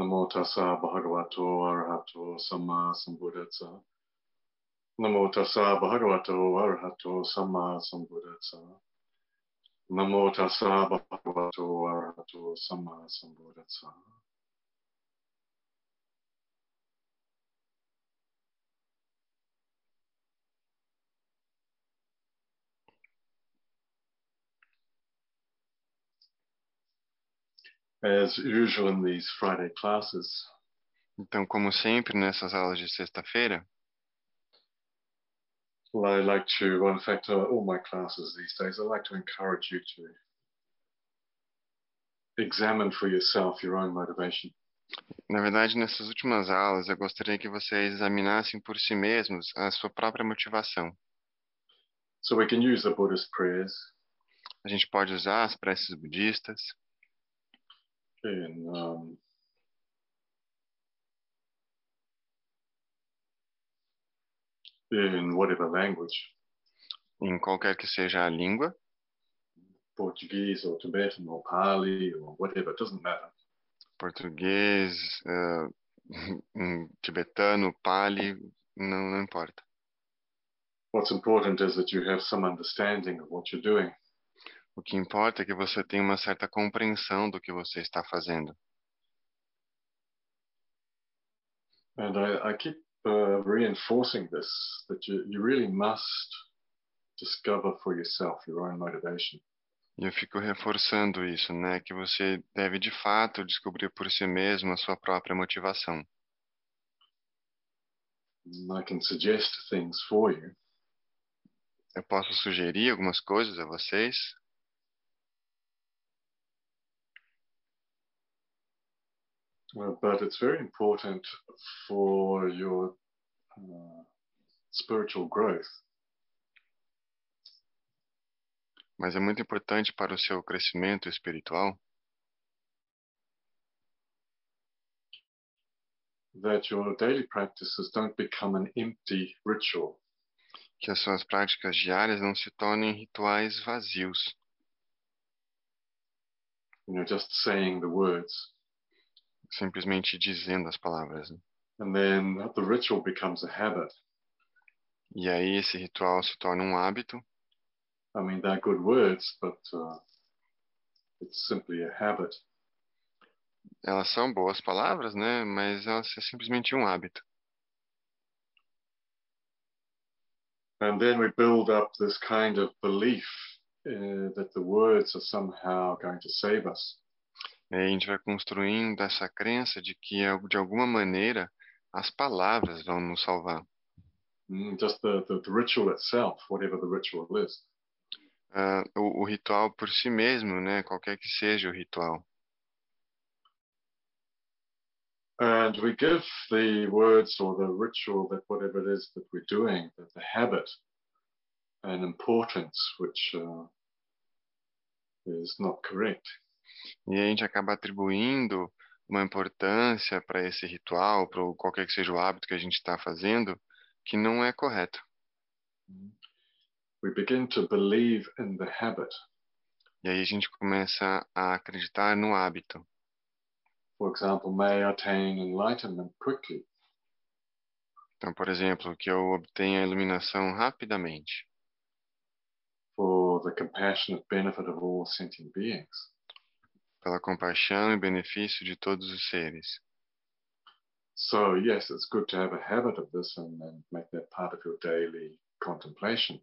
Namo tassa bhagavato arahato samma sambuddhassa. Namo tassa bhagavato arahato samma sambuddhassa. Namo tassa bhagavato arahato samma sambuddhassa. As usual in these Friday classes, Então, como sempre, nessas aulas de sexta-feira, well, I like to, well, in fact, uh, all my classes these days, I like to encourage you to examine for yourself your own motivation. na verdade, nessas últimas aulas, eu gostaria que vocês examinassem por si mesmos a sua própria motivação. So we can use the Buddhist prayers A gente pode usar as preces budistas in um, in whatever language, em qualquer que seja a língua, Portuguese or Tibetan or Pali or whatever, it doesn't matter. português, eh, em tibetano, pali, não, não importa. What's important is that you have some understanding of what you're doing. O que importa é que você tenha uma certa compreensão do que você está fazendo. And I, I keep uh, reinforcing this that you, you really must discover for yourself your own motivation. Eu fico reforçando isso, né? Que você deve de fato descobrir por si mesmo a sua própria motivação. I can suggest things for you. Eu posso sugerir algumas coisas a vocês, Uh, but it's very important for your uh, spiritual growth mas é muito importante para o seu crescimento espiritual that your daily practices don't become an empty ritual. que as suas práticas diárias não se tornem rituais vazios, You know, just saying the words. Simplesmente dizendo as palavras. né? And then the ritual becomes a habit. E aí esse ritual se torna um hábito. I mean, they're good words, but uh, it's simply a habit. Elas são boas palavras, né? Mas elas é simplesmente um hábito. And then we build up this kind of belief uh, that the words are somehow going to save us. E a gente vai construindo essa crença de que de alguma maneira as palavras vão nos salvar. Mm, just the, the, the ritual itself, whatever the ritual is. Ah, o, o ritual por si mesmo, né? Qualquer que seja o ritual. And we give the words or the ritual, that whatever it is that we're doing, the, the habit, an importance which uh, is not correct. E a gente acaba atribuindo uma importância para esse ritual, para qualquer que seja o hábito que a gente está fazendo, que não é correto. We begin to believe in the habit. E aí a gente começa a acreditar no hábito. For example, may I attain enlightenment quickly. Então, por exemplo, que eu obtenha a iluminação rapidamente, for the compassionate benefit of all sentient beings. Pela compaixão e benefício de todos os seres. So, yes, it's good to have a habit of this and, and make that part of your daily contemplation.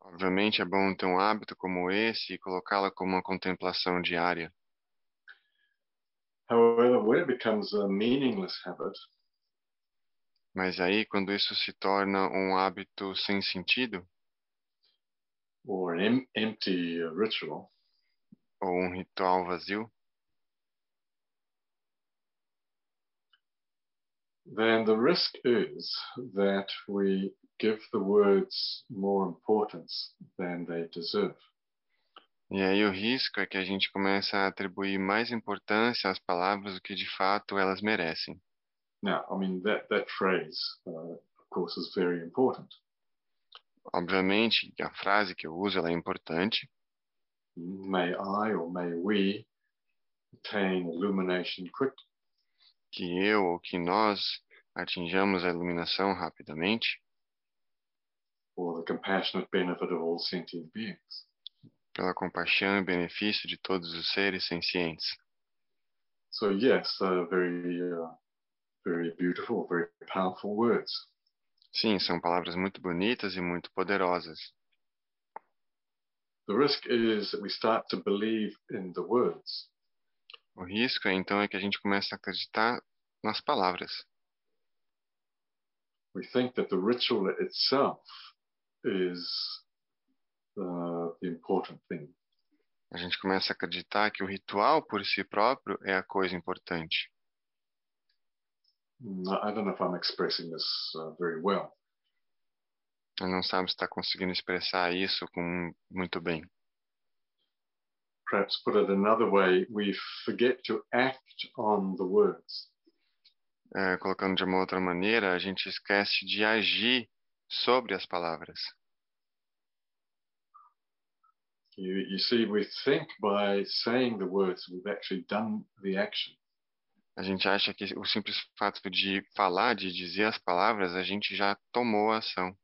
Obviamente é bom ter um hábito como esse e colocá-la como uma contemplação diária. However, when it becomes a meaningless habit, Mas aí, quando isso se torna um hábito sem sentido, or an em- empty ritual, ou um ritual vazio, then the risk is that we give the words more importance than they deserve. e aí o risco é que a gente comece a atribuir mais importância às palavras do que de fato elas merecem. Now, I mean, that, that phrase, uh, of course, is very important. Obviamente, a frase que eu uso ela é importante, May I or may we attain illumination quickly. que eu ou que nós atinjamos a iluminação rapidamente for the compassionate benefit of all sentient beings. pela compaixão e benefício de todos os seres sencientes. So yes, uh, very, uh, very beautiful, very powerful words. Sim, são palavras muito bonitas e muito poderosas. The risk is that we start to believe in the words, O risco, então, é que a gente comece a acreditar nas palavras. we think that the ritual itself is uh, the important thing. A gente começa a acreditar que o ritual por si próprio é a coisa importante. Mm, I I don't know if I'm expressing this uh, very well. Eu não sabe se está conseguindo expressar isso com muito bem. Perhaps put it another way, we forget to act on the words. É, colocando de uma outra maneira, a gente esquece de agir sobre as palavras. You, you see, we think by saying the words, we've actually done the action. A gente acha que o simples fato de falar, de dizer as palavras, a gente já tomou a ação.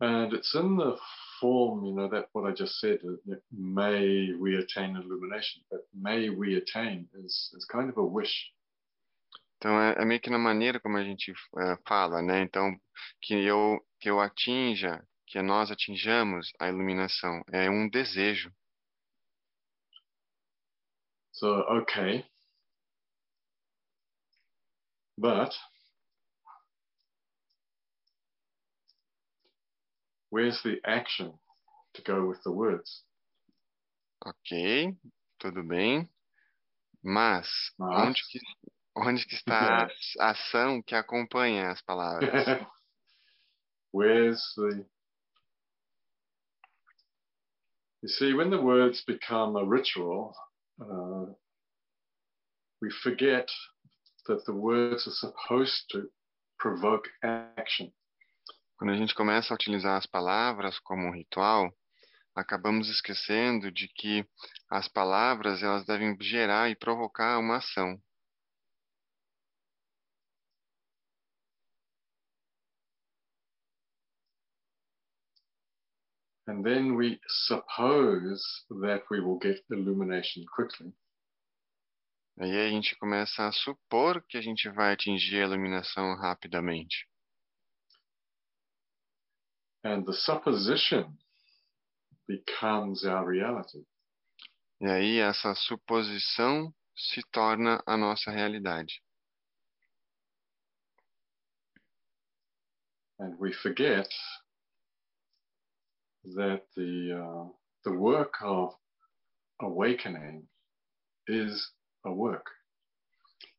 And it's in the form, you know, that what I just said, that may we attain illumination, but may we attain is, is kind of a wish. Então é, é meio que na maneira como a gente é, fala, né? Então que eu que eu atinja, que nós atinjamos a iluminação, é um desejo. So, okay. But where's the action to go with the words? Ok, tudo bem. Mas Mas. onde que onde que está a ação que acompanha as palavras? where's the. You see, when the words become a ritual, uh, we forget that the words are supposed to provoke action. Quando a gente começa a utilizar as palavras como um ritual, acabamos esquecendo de que as palavras elas devem gerar e provocar uma ação. And then we suppose that we will get illumination quickly. Aí a gente começa a supor que a gente vai atingir a iluminação rapidamente. And the supposition becomes our reality. E aí essa suposição se torna a nossa realidade. And we forget that the, uh, the work of awakening is a work.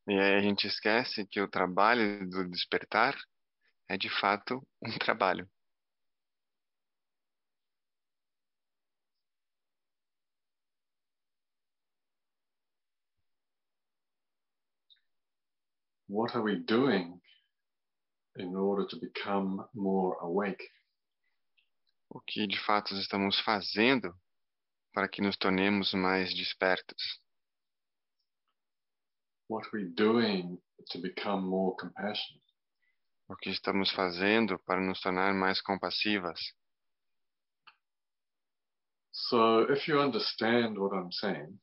E aí a gente esquece que o trabalho do despertar é de fato um trabalho. What are we doing in order to become more awake? O que de fato estamos fazendo para que nos tornemos mais despertos? What are we doing to become more compassionate? O que estamos fazendo para nos tornar mais compassivas? So, if you understand what I'm saying,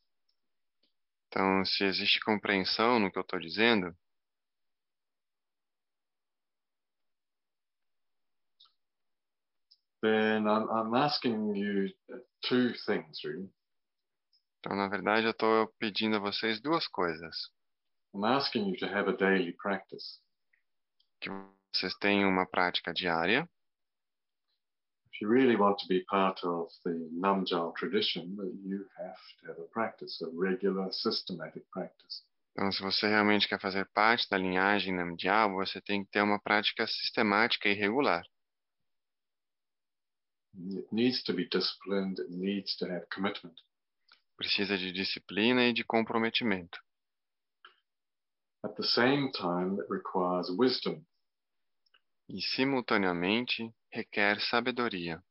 Então, se existe compreensão no que eu estou dizendo, then I'm, I'm asking you two things, really. então na verdade eu estou pedindo a vocês duas coisas. I'm asking you to have a daily practice. Que vocês tenham uma prática diária. If you really want to be part of the Namjal tradition, you have to have a practice, a regular, systematic practice. Então, se você realmente quer fazer parte da linhagem Namdial, você tem que ter uma prática sistemática e regular. It needs to be disciplined, it needs to have commitment. Precisa de disciplina e de comprometimento. At the same time, it requires wisdom E, simultaneamente, requer sabedoria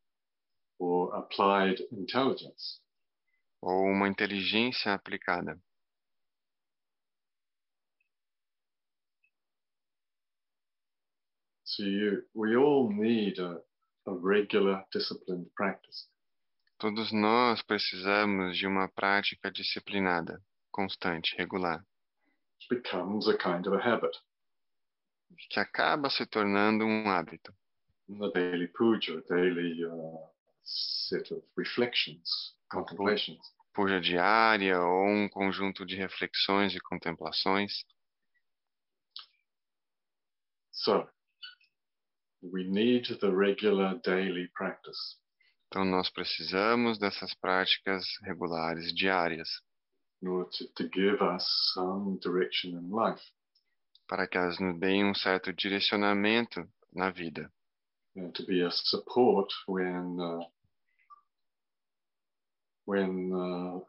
or applied intelligence. ou uma inteligência aplicada. So you, we all need a, a regular disciplined practice. Todos nós precisamos de uma prática disciplinada, constante, regular, It becomes a kind of a habit. que acaba se tornando um hábito. The daily puja, daily uh, set of reflections, contemplations. Puja diária ou um conjunto de reflexões e contemplações. So we need the regular daily practice. Então, nós precisamos dessas práticas regulares, diárias, in order to, to give us some direction in life para que elas nos deem um certo direcionamento na vida. and to be a support when uh, when uh,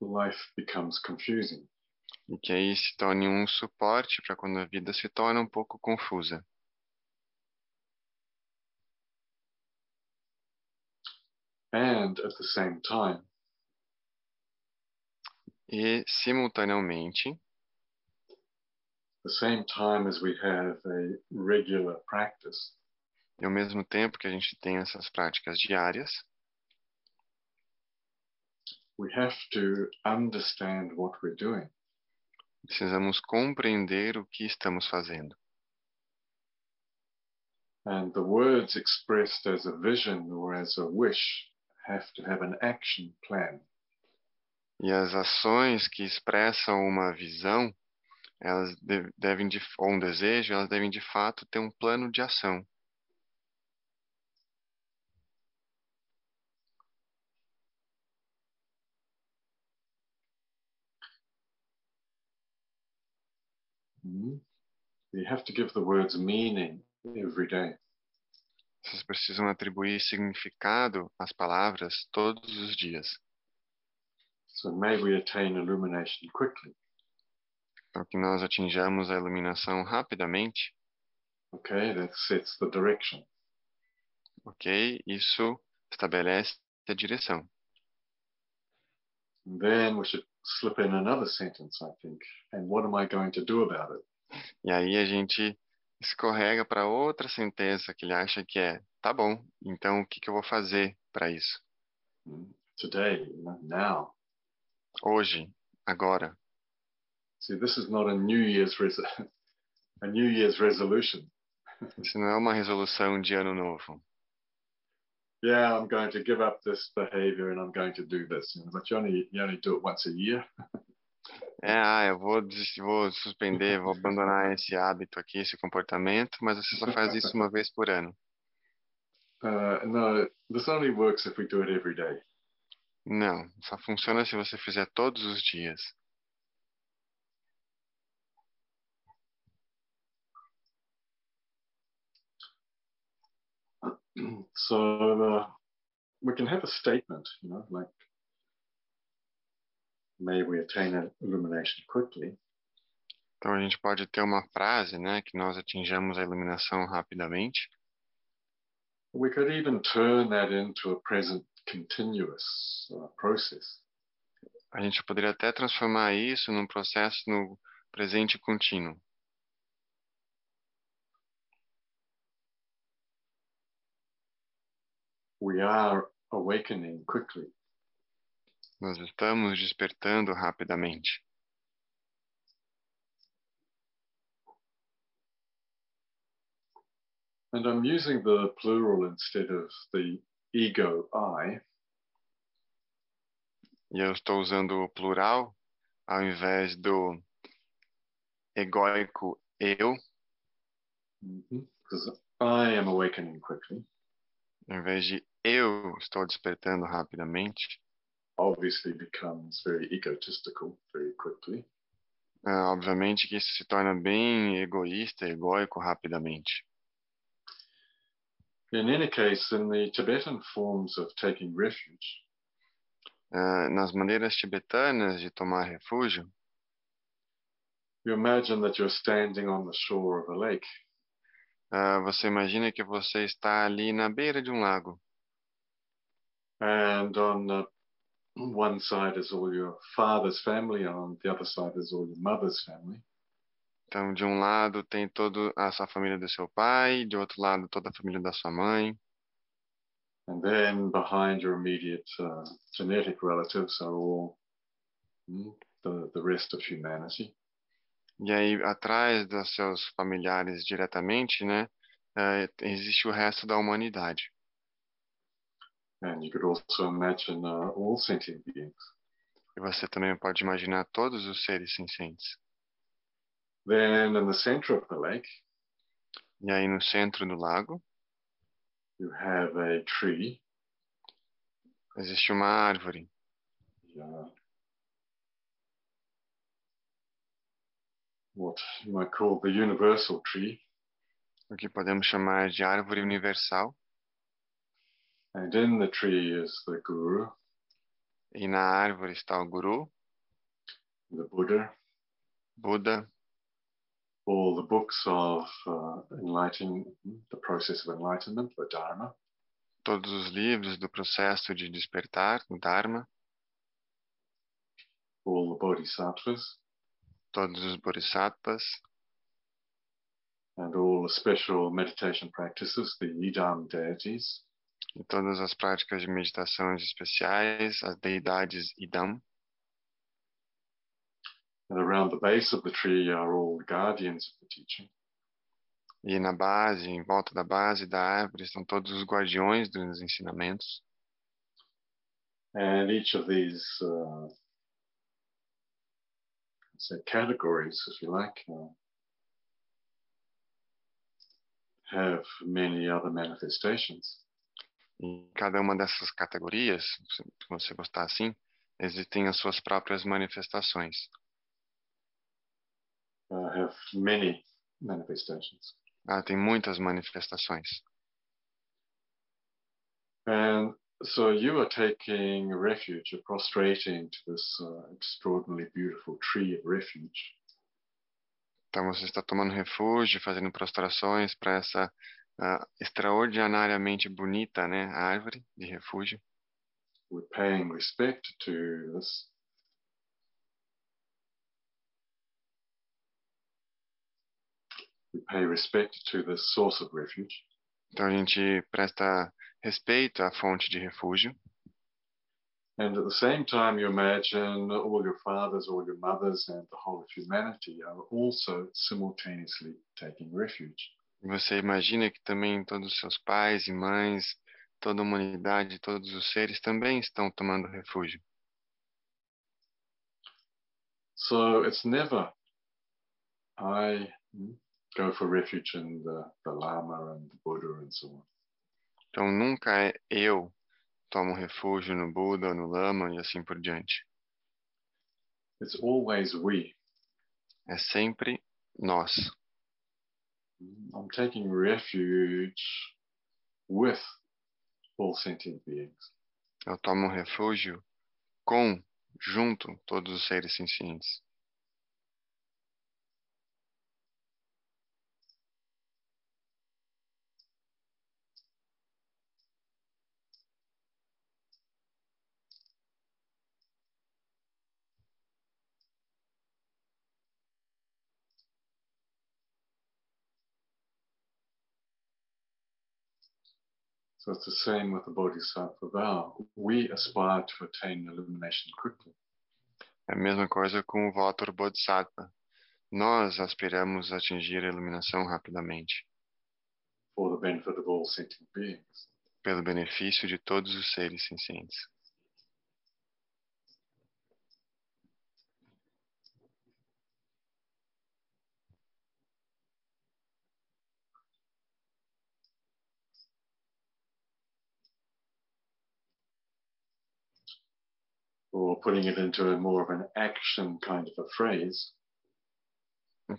life becomes confusing. E que aí se torne um suporte para quando a vida se torna um pouco confusa. And at the same time, E, simultaneamente, the same time as we have a regular practice, e ao mesmo tempo que a gente tem essas práticas diárias, we have to understand what we're doing. precisamos compreender o que estamos fazendo. And the words expressed as a vision or as a wish have to have an action plan. E as ações que expressam uma visão, elas de- devem de, ou um desejo, elas devem de fato ter um plano de ação. Mhm. You have to give the words meaning every day. Vocês precisam atribuir significado às palavras todos os dias, So may we attain illumination quickly. para que nós atinjamos a iluminação rapidamente, Okay, that sets the direction. ok? Isso estabelece a direção. And then we should slip in another sentence, I think. And what am I going to do about it? E aí a gente escorrega para outra sentença que ele acha que é, tá bom, então o que, que eu vou fazer para isso? Today, now. Hoje, agora. See, this is not a New Year's res- a New Year's resolution. Isso não é uma resolução de ano novo. Yeah, I'm going to give up this behavior and I'm going to do this. But you only you only do it once a year. É, ah, eu vou, vou suspender, vou abandonar esse hábito aqui, esse comportamento, mas você só faz isso uma vez por ano. Uh, no, this only works if we do it every day. Não, só funciona se você fizer todos os dias. so uh, we can have a statement, you know, like may we attain illumination quickly. Então a gente pode ter uma frase, né, que nós atinjamos a iluminação rapidamente. We could even turn that into a present continuous uh, process. A gente poderia até transformar isso num processo no presente contínuo. We are awakening quickly. Nós estamos despertando rapidamente. And I'm using the plural instead of the ego I E eu estou usando o plural ao invés do egóico eu, because I am awakening quickly. ao invés de eu estou despertando rapidamente. Obviously becomes very egotistical very quickly. Ah, obviamente que isso se torna bem egoísta, egóico rapidamente. In any case, in the Tibetan forms of taking refuge, Ah, nas maneiras tibetanas de tomar refúgio, you imagine that you're standing on the shore of a lake ah, você imagina que você está ali na beira de um lago. and on the one side is all your father's family, and on the other side is all your mother's family. Então, de um lado tem toda a sua família do seu pai, de outro lado toda a família da sua mãe. And then behind your immediate uh, genetic relatives are all mm, the, the rest of humanity. E aí, atrás dos seus familiares diretamente, né, eh, existe o resto da humanidade. And you could also imagine uh, all sentient beings. E você também pode imaginar todos os seres sencientes. Then in the center of the lake, E aí, no centro do lago, you have a tree. existe uma árvore, uh, what you might call the universal tree. o que podemos chamar de árvore universal. And in the tree is the guru, E na árvore está o guru, the Buddha, Buddha. all the books of uh, enlightening, the process of enlightenment, the Dharma, todos os livros do processo de despertar, o Dharma, all the bodhisattvas, todos os bodhisattvas, and all the special meditation practices, the Yidam deities, e todas as práticas de meditações especiais, as deidades Idam. and around the base of the tree are all the guardians of the teaching. E na base, em volta da base da árvore, estão todos os guardiões dos ensinamentos. And each of these, uh, say, categories, if you like, uh, have many other manifestations. E cada uma dessas categorias, se você gostar assim, existem as suas próprias manifestações. Uh, have many manifestations. Ah, tem muitas manifestações. And so you are taking refuge, you're prostrating to this uh, extraordinarily beautiful tree of refuge. Então você está tomando refúgio, fazendo prostrações para essa ah, extraordinariamente bonita né, árvore de refúgio. We're paying respect to this we pay respect to this source of refuge. Então a gente presta respeito à fonte de refúgio. And at the same time, you imagine all your fathers, all your mothers, and the whole of humanity are also simultaneously taking refuge. Você imagina que também todos os seus pais e mães, toda a humanidade, todos os seres também estão tomando refúgio. So it's never I hmm, go for refuge in the, the Lama and the Buddha and so on. Então nunca é eu tomo refúgio no Buda, no Lama e assim por diante. It's always we. É sempre nós. I'm taking refuge with all sentient beings. Eu tomo refúgio com, junto, todos os seres sencientes. So it's the same with the Bodhisattva vow. We aspire to attain illumination quickly. É a mesma coisa com o voto do Bodhisattva. Nós aspiramos a atingir a iluminação rapidamente, for the benefit of all sentient beings. pelo benefício de todos os seres sencientes. Or putting it into a more of an action kind of a phrase,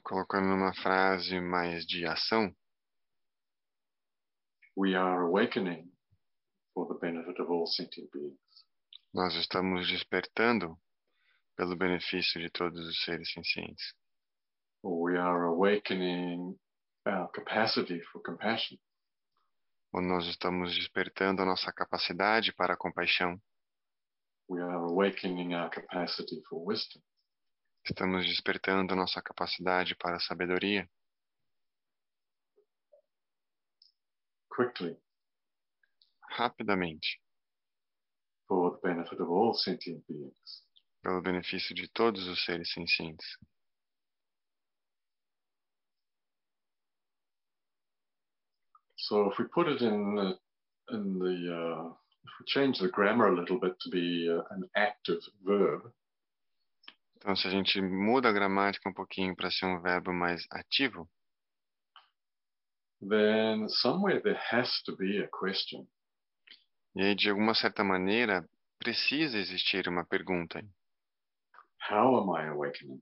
Colocando numa frase mais de ação, we are awakening for the benefit of all sentient beings. nós estamos despertando pelo benefício de todos os seres sencientes. Or we are awakening our capacity for compassion. Ou nós estamos despertando a nossa capacidade para a compaixão. Estamos despertando nossa capacidade para a sabedoria quickly rapidamente, for the benefit of all sentient beings. pelo benefício de todos os seres sencientes. So if we put it in the, in the uh, change the grammar a little bit to be uh, an active verb, Então, se a gente muda a gramática um pouquinho para ser um verbo mais ativo, then somewhere there has to be a question. e aí, de alguma certa maneira, precisa existir uma pergunta. How am I awakening?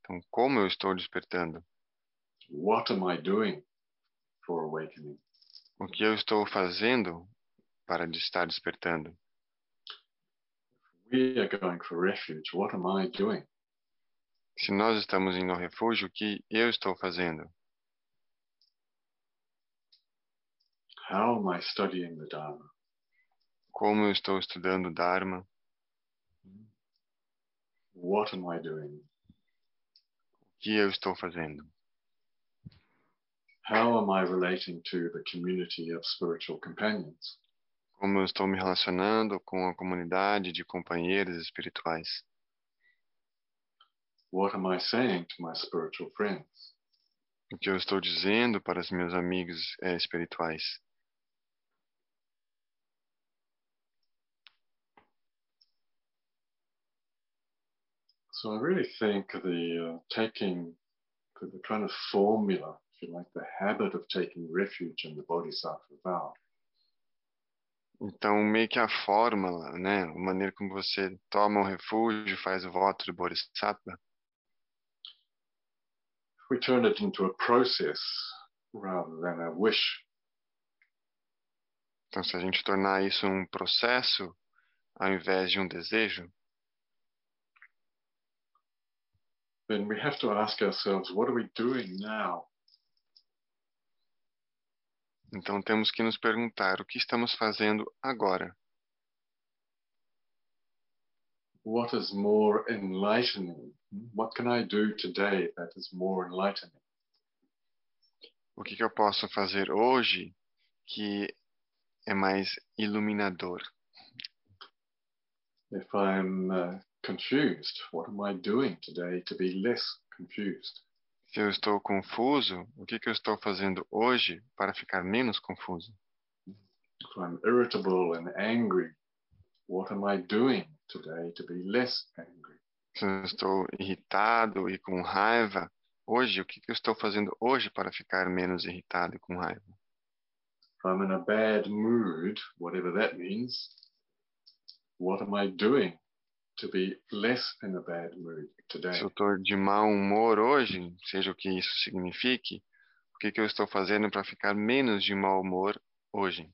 Então, como eu estou despertando? What am I doing for awakening? O que eu estou fazendo para estar despertando? We are going for refuge. What am I doing? Se nós estamos indo ao refúgio, o que eu estou fazendo? How am I studying the Dharma? Como eu estou estudando o Dharma? What am I doing? O que eu estou fazendo? How am I relating to the community of spiritual companions? Como eu estou me relacionando com a comunidade de companheiros espirituais? What am I saying to my spiritual friends? O que eu estou dizendo para os meus amigos eh, espirituais? So I really think the uh, taking the, the kind of formula, if you like, the habit of taking refuge in the Bodhisattva vow Então, meio que a fórmula, né? A maneira como você toma o refúgio, faz o voto de Bodhisattva, if we turn it into a process rather than a wish, Então, se a gente tornar isso um processo ao invés de um desejo, then we have to ask ourselves, what are we doing now? Então temos que nos perguntar o que estamos fazendo agora. What is more enlightening? What can I do today that is more enlightening? O que, que eu posso fazer hoje que é mais iluminador? If I'm uh, confused, what am I doing today to be less confused? Se eu estou confuso, o que, que eu estou fazendo hoje para ficar menos confuso? If I'm irritable and angry, what am I doing today to be less angry? Se eu estou irritado e com raiva, hoje, o que, que eu estou fazendo hoje para ficar menos irritado e com raiva? If I'm in a bad mood, whatever that means, what am I doing to be less in a bad mood today? Se eu estou de mau humor hoje, seja o que isso signifique, o que, que eu estou fazendo para ficar menos de mau humor hoje?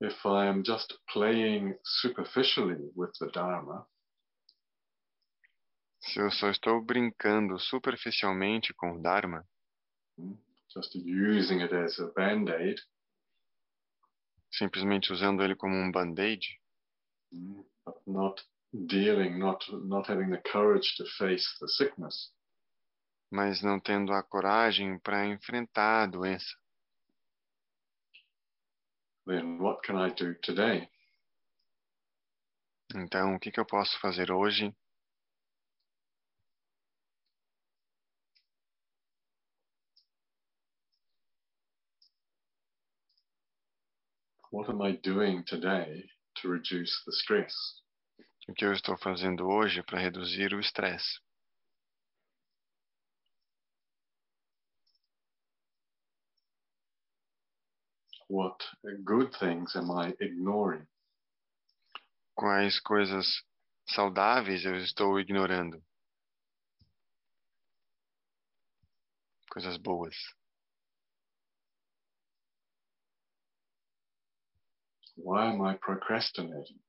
If I am just playing superficially with the Dharma, Se eu só estou brincando superficialmente com o Dharma, just using it as a band aid, simplesmente usando ele como um band-aid, not dealing, not not having the courage to face the sickness, mas não tendo a coragem para enfrentar a doença, then what can I do today? então o que, que eu posso fazer hoje? What am I doing today to reduce the stress? O que eu estou fazendo hoje para reduzir o estresse? What good things am I ignoring? Quais coisas saudáveis eu estou ignorando? Coisas boas. Why am I procrastinating?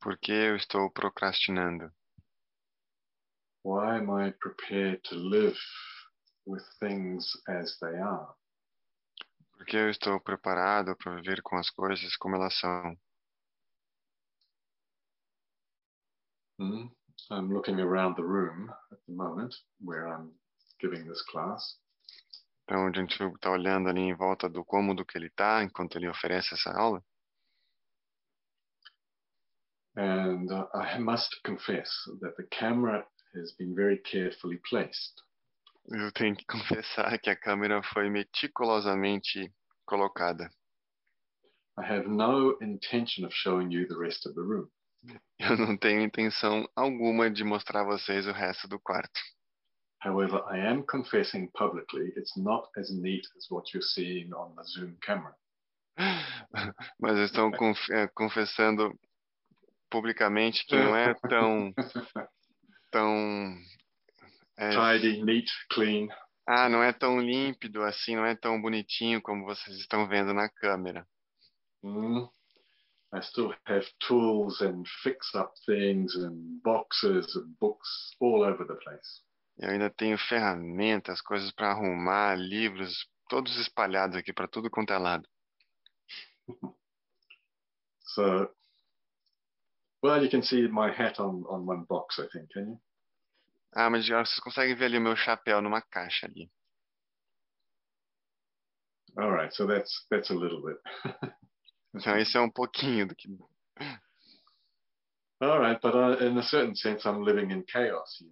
Por que eu estou procrastinando? Why am I prepared to live with things as they are. Porque eu estou preparado para viver com as coisas como elas são. Mm. I'm looking around the room at the moment where I'm giving this class. Então, a gente está olhando ali em volta do cômodo que ele está enquanto ele oferece essa aula. And uh, I must confess that the camera has been very carefully placed. Eu tenho que confessar que a câmera foi meticulosamente colocada. I have no intention of showing you the rest of the room. Eu não tenho intenção alguma de mostrar a vocês o resto do quarto. However, I am confessing publicly it's not as neat as what you're seeing on the Zoom camera. Mas estou conf eh, confessando publicamente que não é tão tão é, Tidy, neat, clean. ah, não é tão límpido assim, não é tão bonitinho como vocês estão vendo na câmera. Mm. I still have tools and fix up things and boxes and books all over the place. Eu ainda tenho ferramentas, coisas para arrumar, livros, todos espalhados aqui para tudo quanto é lado. So, well, you can see my hat on, on one box, I think, can you? Ah, mas vocês conseguem ver ali o meu chapéu numa caixa ali. All right, so that's that's a little bit. Então esse é um pouquinho do que. All right, but I, in a certain sense, I'm living in chaos here.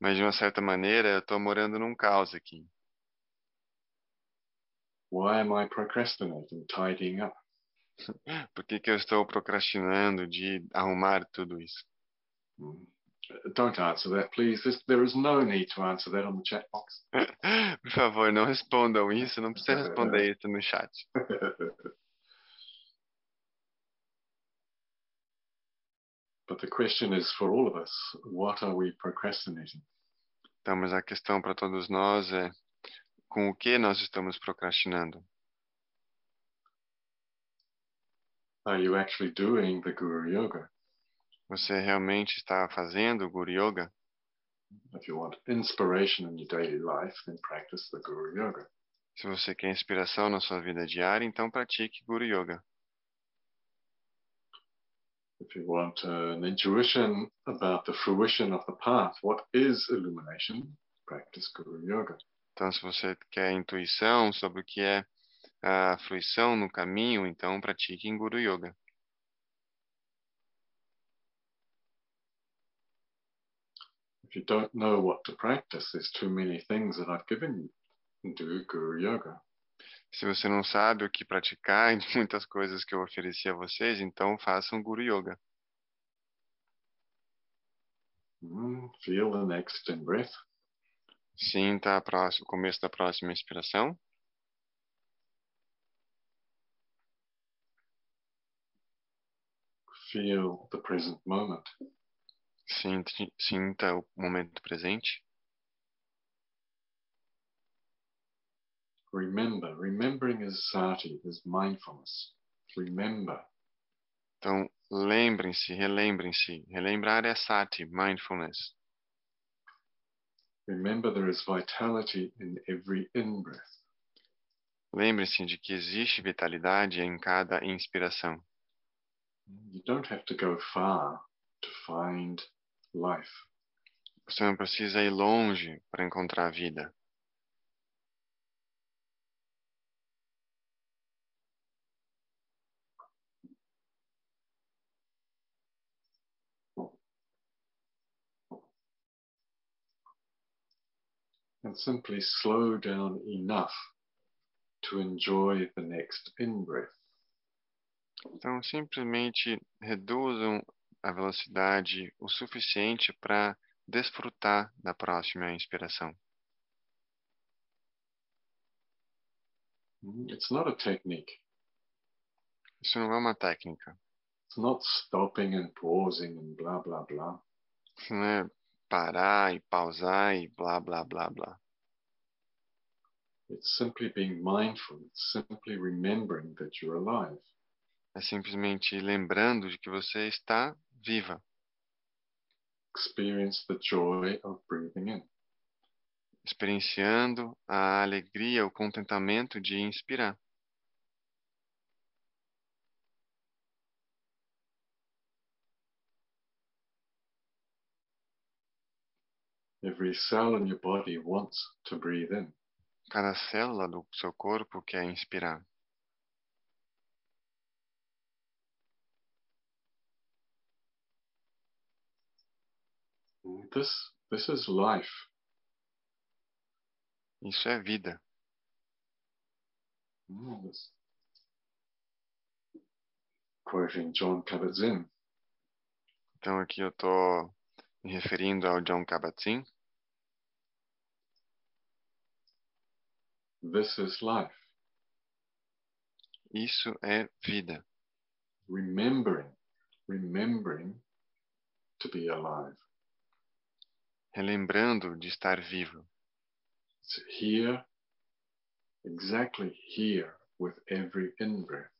Mas de uma certa maneira eu estou morando num caos aqui. Why am I procrastinating, tidying up? Por que, que eu estou procrastinando de arrumar tudo isso? Hmm. Don't answer that, please. There is no need to answer that on the chat box. Por favor, não respondam isso, não precisa responder isso no chat. but the question is for all of us what are we procrastinating? Então, mas a questão para todos nós é com o que nós estamos procrastinando? Are you actually doing the Guru Yoga? Você realmente está fazendo o Guru Yoga? If you want inspiration in your daily life, then practice the Guru Yoga. Se você quer inspiração na sua vida diária, então pratique Guru Yoga. If you want uh, an intuition about the fruition of the path, what is illumination? Practice Guru Yoga. Então, se você quer intuição sobre o que é a fruição no caminho, então pratique em Guru Yoga. If you don't know what to practice, there's too many things that I've given you. Do Guru Yoga. Se você não sabe o que praticar de muitas coisas que eu ofereci a vocês, então façam Guru Yoga. Mm, feel the next in breath. Sinta a próxima, o começo da próxima inspiração. Feel the present moment. Sinta, sinta o momento presente. Remember. Remembering is sati, is mindfulness. Remember. Então, lembrem-se, relembrem-se. Relembrar é sati, mindfulness. Remember there is vitality in every in-breath. Lembre-se de que existe vitalidade em cada inspiração. You don't have to go far to find life. Você não precisa ir longe para encontrar a vida. And simply slow down enough to enjoy the next in-breath. Então, simplesmente reduzam a velocidade o suficiente para desfrutar da próxima inspiração. Mm, It's not a technique. Isso não é uma técnica. It's not stopping and pausing and blah, blah, blah. Isso não é parar e pausar e blá, blá, blá, blá. It's simply being mindful. It's simply remembering that you're alive. É simplesmente lembrando de que você está viva. Experience the joy of breathing in. experienciando a alegria, o contentamento de inspirar. Every cell in your body wants to breathe in. Cada célula do seu corpo quer inspirar. This, this is life. Isso é vida. Mm, this- Quoting John Kabat-Zinn, Então aqui eu estou me referindo ao John Kabat-Zinn. this is life. Isso é vida. Remembering, remembering to be alive. Relembrando de estar vivo. It's here, exactly here, with every in-breath.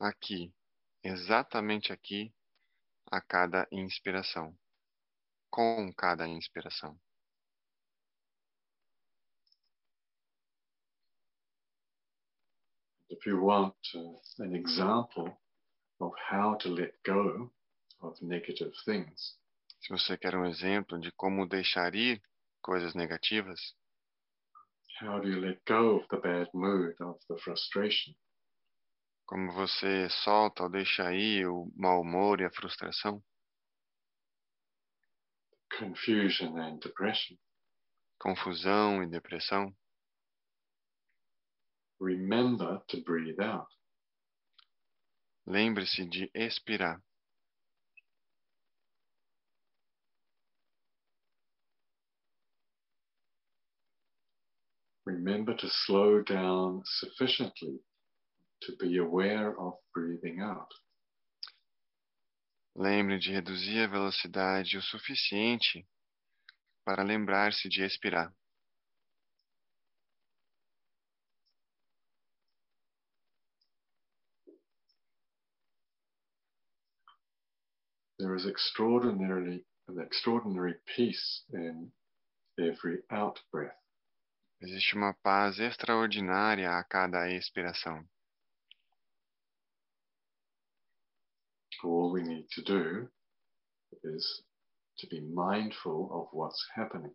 Aqui. Exatamente aqui. A cada inspiração. Com cada inspiração. If you want uh, an example of how to let go of negative things, Se você quer um exemplo de como deixar ir coisas negativas, how do you let go of the bad mood, of the frustration? como você solta ou deixa ir o mau humor e a frustração, confusion and depression. confusão e depressão, Remember to breathe out. lembre-se de expirar. Remember to slow down sufficiently to be aware of breathing out. Lembre de reduzir a velocidade o suficiente para lembrar-se de expirar. There is extraordinarily an extraordinary peace in every out breath. Existe uma paz extraordinária a cada expiração. All we need to do is to be mindful of what's happening.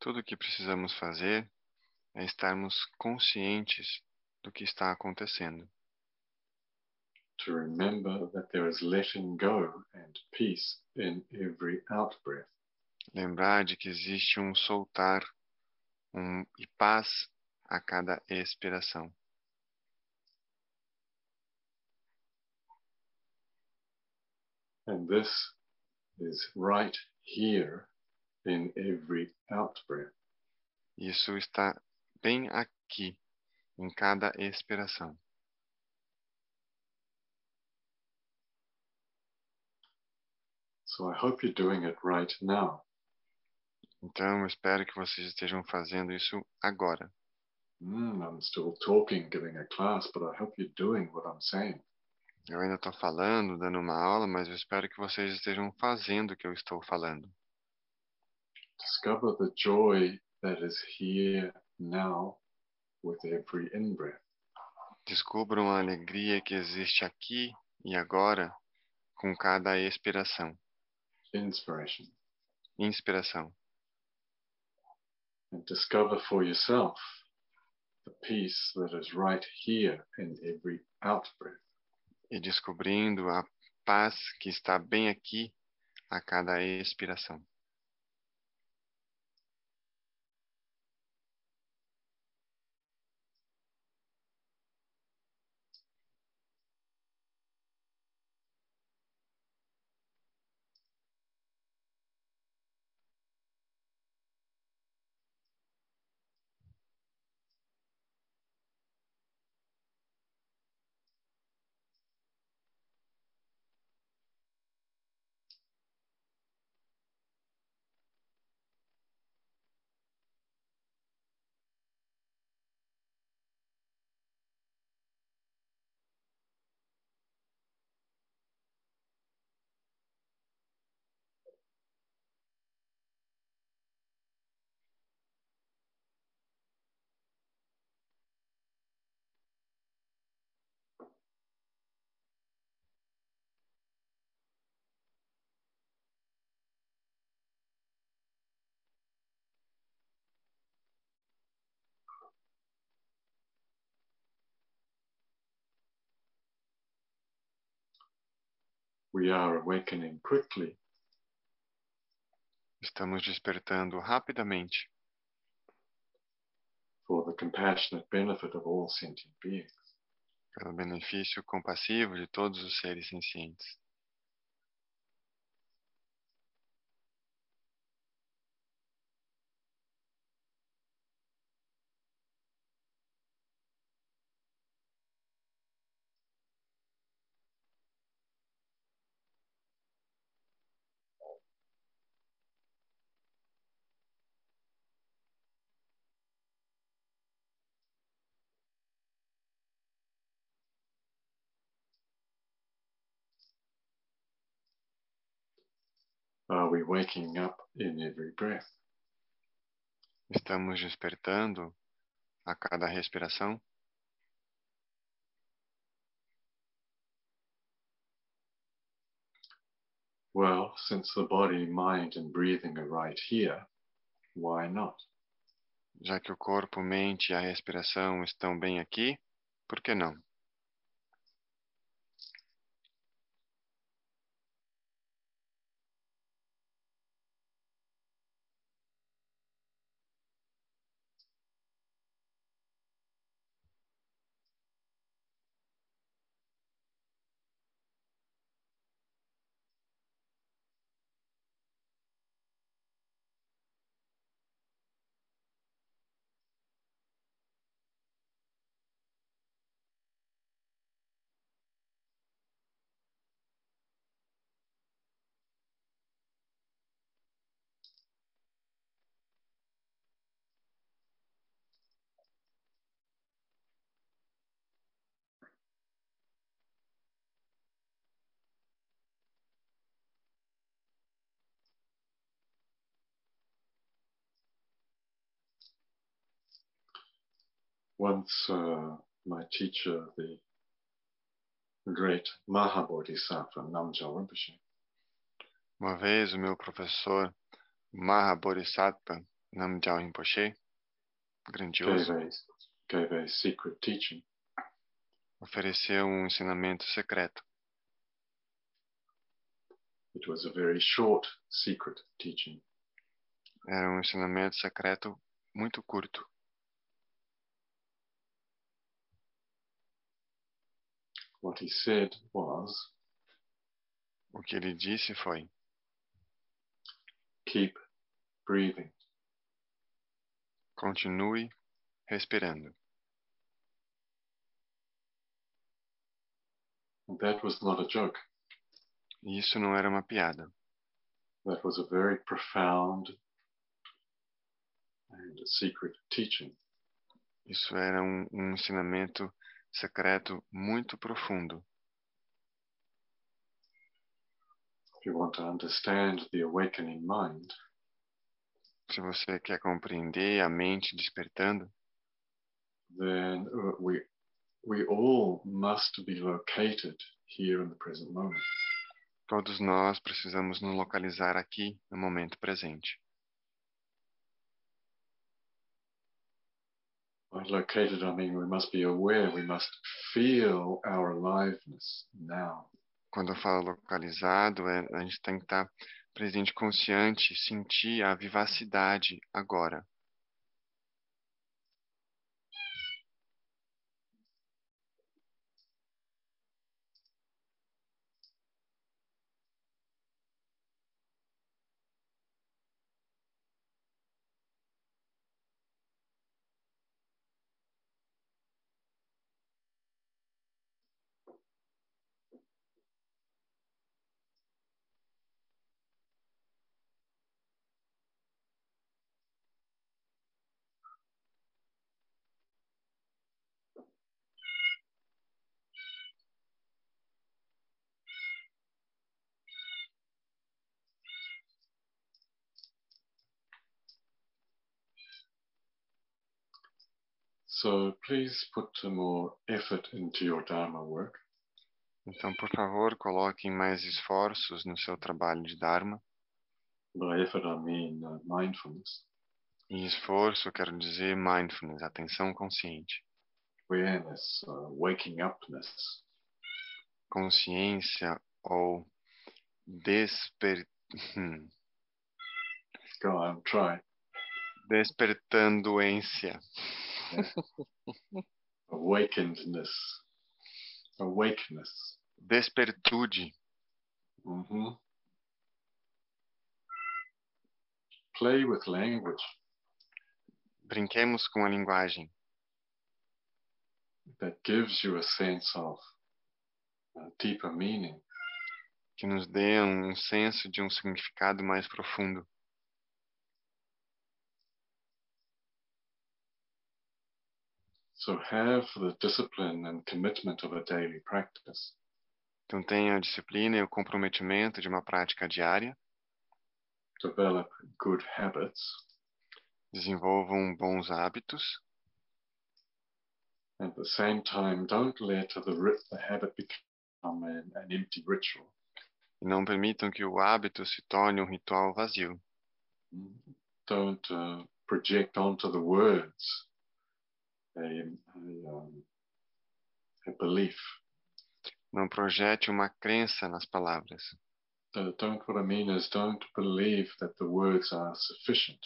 Tudo o que precisamos fazer é estarmos conscientes do que está acontecendo. To remember that there is letting go and peace in every out breath. Lembrar de que existe um soltar um, e paz a cada expiração. And this is right here in every out breath. Isso está bem aqui, em cada expiração. So I hope you're doing it right now. Então, eu espero que vocês estejam fazendo isso agora. Mm, I'm still talking, giving a class, but I hope you're doing what I'm saying. Eu ainda estou falando, dando uma aula, mas eu espero que vocês estejam fazendo o que eu estou falando. Discover the joy that is here now with every in breath. Descubram a alegria que existe aqui e agora com cada expiração, inspiration. inspiração. And discover for yourself the peace that is right here in every. E descobrindo a paz que está bem aqui a cada expiração. We are awakening quickly Estamos despertando rapidamente for the compassionate benefit of all sentient beings. pelo benefício compassivo de todos os seres sencientes. Are we waking up in every breath? Estamos despertando a cada respiração? Well, since the body, mind, and breathing are right here, why not? Já que o corpo, mente e a respiração estão bem aqui, por que não? Once uh, my teacher, the great Mahabodhisattva Namgyal Rinpoche, Uma vez o meu professor Mahabodhisattva Namgyal Rinpoche, gave grandioso, a, gave a secret teaching. ofereceu um ensinamento secreto. It was a very short secret teaching. Era um ensinamento secreto muito curto. What he said was, O que ele disse foi: keep breathing. continue respirando. And that was not a joke. Isso não era uma piada. That was a very profound and secret teaching. Isso era um, um ensinamento secreto muito profundo. If you want to understand the awakening mind, Se você quer compreender a mente despertando, then uh, we we all must be located here in the present moment. todos nós precisamos nos localizar aqui no momento presente. Located, I mean we must be aware, we must feel our aliveness now. Quando eu falo localizado, é, a gente tem que estar presente, consciente, sentir a vivacidade agora. So please put more effort into your Dharma work. Então, por favor, coloquem mais esforços no seu trabalho de Dharma. By effort, I mean uh, mindfulness, E esforço, quero dizer mindfulness, atenção consciente. awareness, uh, waking upness. Consciência ou desper... hum, Go on, try. despertandoência, Awakenedness. Awakeness. despertude, hmm Play with language brinquemos com a linguagem that gives you a sense of uh, deeper meaning. que nos dê um senso de um significado mais profundo. So have the discipline and commitment of a daily practice. Então tenha a disciplina e o comprometimento de uma prática diária, Develop good habits desenvolvam bons hábitos At the same time, don't let the, the habit become an, an empty ritual. e não permitam que o hábito se torne um ritual vazio. Don't uh, project onto the words a, a, a belief. Não projete uma crença nas palavras. Uh, don't, what I mean is, don't believe that the words are sufficient.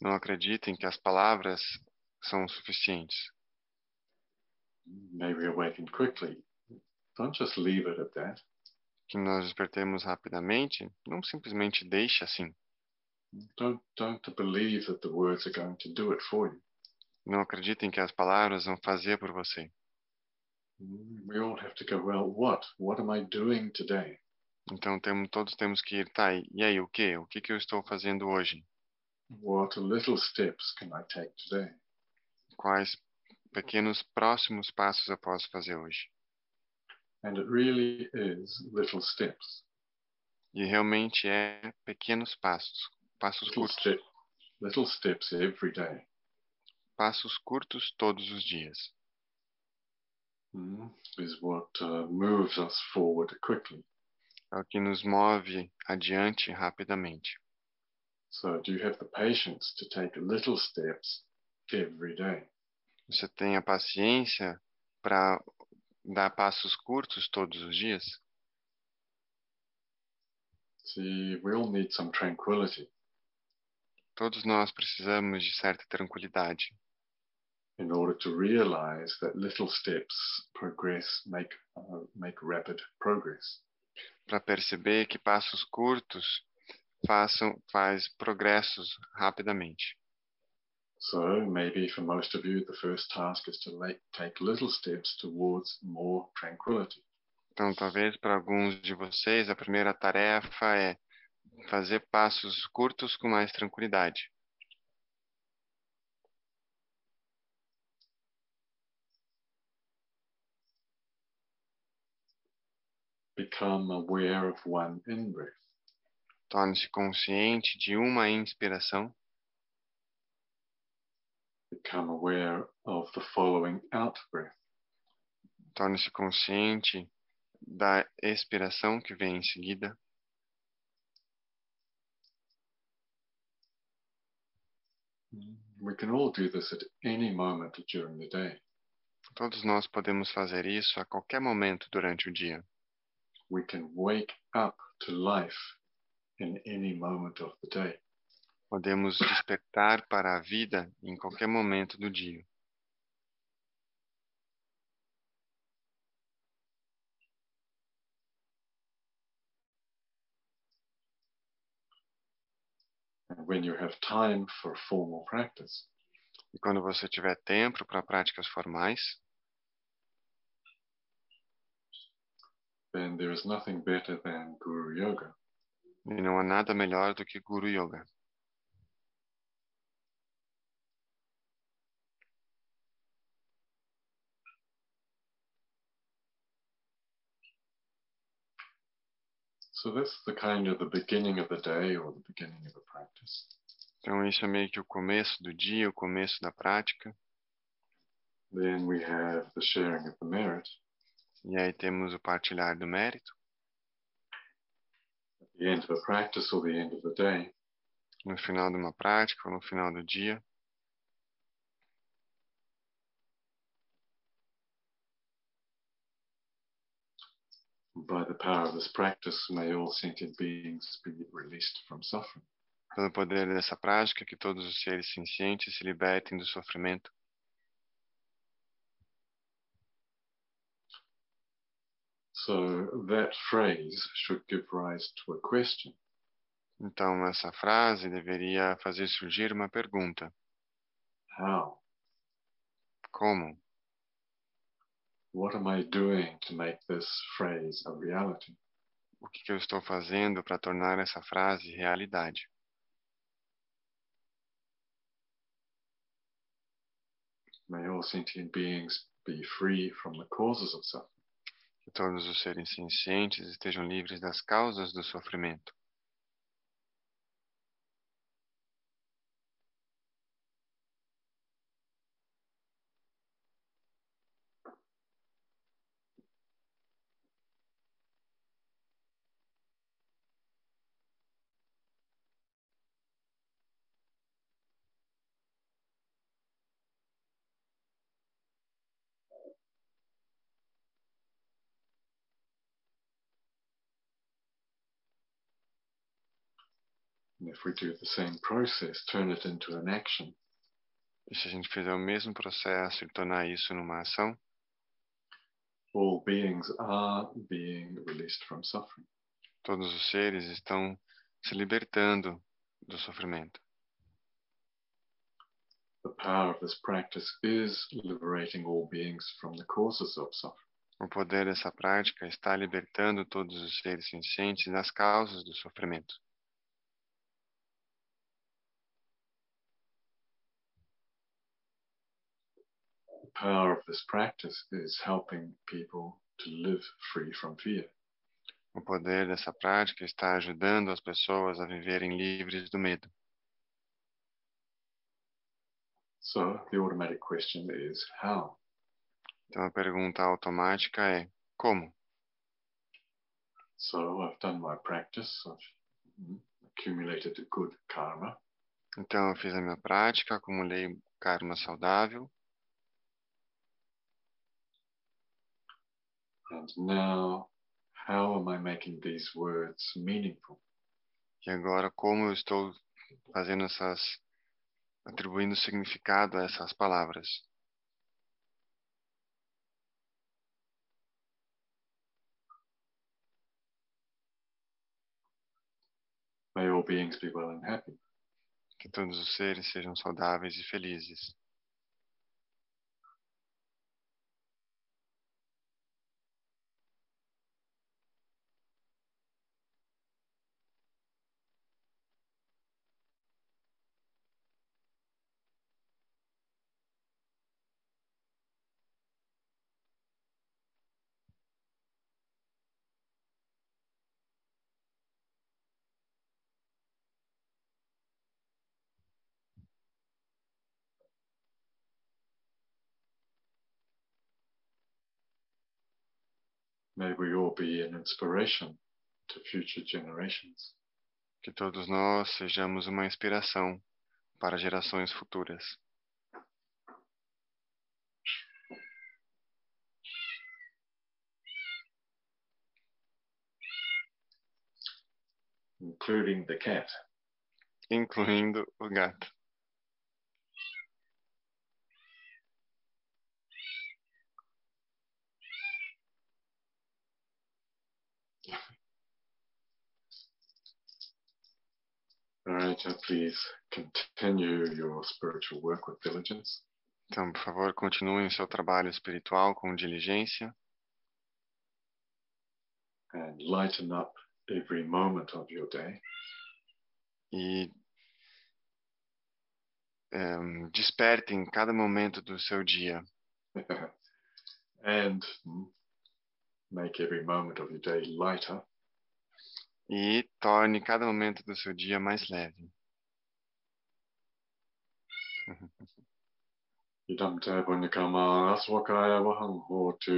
Não acreditem que as palavras são suficientes. Maybe awaken quickly. Don't just leave it at that. Que nós despertemos rapidamente, não simplesmente deixe assim. Don't, don't believe that the words are going to do it for you. Não acreditem que as palavras vão fazer por você. We all have to go, well, what? What am I doing today? Então temos, todos temos que ir, tá, e aí, o que? O que, que eu estou fazendo hoje? What little steps can I take today? Quais pequenos próximos passos eu posso fazer hoje? And it really is little steps. E realmente é pequenos passos, passos Little, curtos, step, little steps every day. Passos curtos todos os dias. Mm, is what uh, moves us forward quickly. É o que nos move adiante rapidamente. So, do you have the patience to take little steps every day? Você tem a paciência para dar passos curtos todos os dias? See, we all need some tranquility Todos nós precisamos de certa tranquilidade in order to realize that little steps progress, make, uh, make rapid progress. para perceber que passos curtos façam faz progressos rapidamente. So, maybe for most of you, the first task is to like, take little steps towards more tranquility. Então, talvez para alguns de vocês a primeira tarefa é fazer passos curtos com mais tranquilidade. Become aware of one in breath. Torne-se consciente de uma inspiração, Become aware of the following out breath. torne-se consciente da expiração que vem em seguida. We can all do this at any moment during the day. Todos nós podemos fazer isso a qualquer momento durante o dia. We can wake up to life in any moment of the day. Podemos despertar para a vida em qualquer momento do dia. And when you have time for formal practice, E quando você tiver tempo para práticas formais, then there is nothing better than Guru Yoga. e não há nada melhor do que Guru Yoga. So that's the kind of the beginning of the day or the beginning of the practice. Então isso é meio que o começo do dia, o começo da prática. Then we have the sharing of the merit. E aí temos o partilhar do mérito. No final de uma prática ou no final do dia. By the power of this practice, may all sentient beings be released from suffering. Pelo poder dessa prática, que todos os seres sencientes se libertem do sofrimento. So that phrase should give rise to a question. Então, essa frase deveria fazer surgir uma pergunta: How? Como? What am I doing to make this phrase a reality? O que que eu estou fazendo para tornar essa frase realidade? May all sentient beings be free from the causes of suffering. Todos os seres sencientes estejam livres das causas do sofrimento. And if we do the same process, turn it into an action, E se a gente fizer o mesmo processo e tornar isso numa ação, all beings are being released from suffering. todos os seres estão se libertando do sofrimento. The power of this practice is liberating all beings from the causes of suffering. O poder dessa prática está libertando todos os seres sencientes das causas do sofrimento. Power of this practice is helping people to live free from fear. O poder dessa prática está ajudando as pessoas a viverem livres do medo. So the automatic question is how? Então a pergunta automática é: como? So I've done my practice, I've accumulated good karma, Então eu fiz a minha prática, acumulei karma saudável and now how am I making these words meaningful? e agora como eu estou fazendo essas atribuindo significado a essas palavras? May all beings be well and happy. Que todos os seres sejam saudáveis e felizes. May we all be an inspiration to future generations. Que todos nós sejamos uma inspiração para gerações futuras. including the cat. incluindo o gato. All right, please continue your spiritual work with diligence. Então, por favor, continuem o seu trabalho espiritual com diligência and lighten up every moment of your day. e em, despertem cada momento do seu dia and make every moment of your day lighter e torne cada momento do seu dia mais leve. Idam te punyakama aswakaya vahang hotu.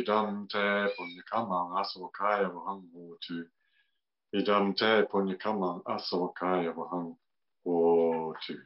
Idam te punyakama aswakaya vahang hotu. Idam te punyakama aswakaya vahang hotu.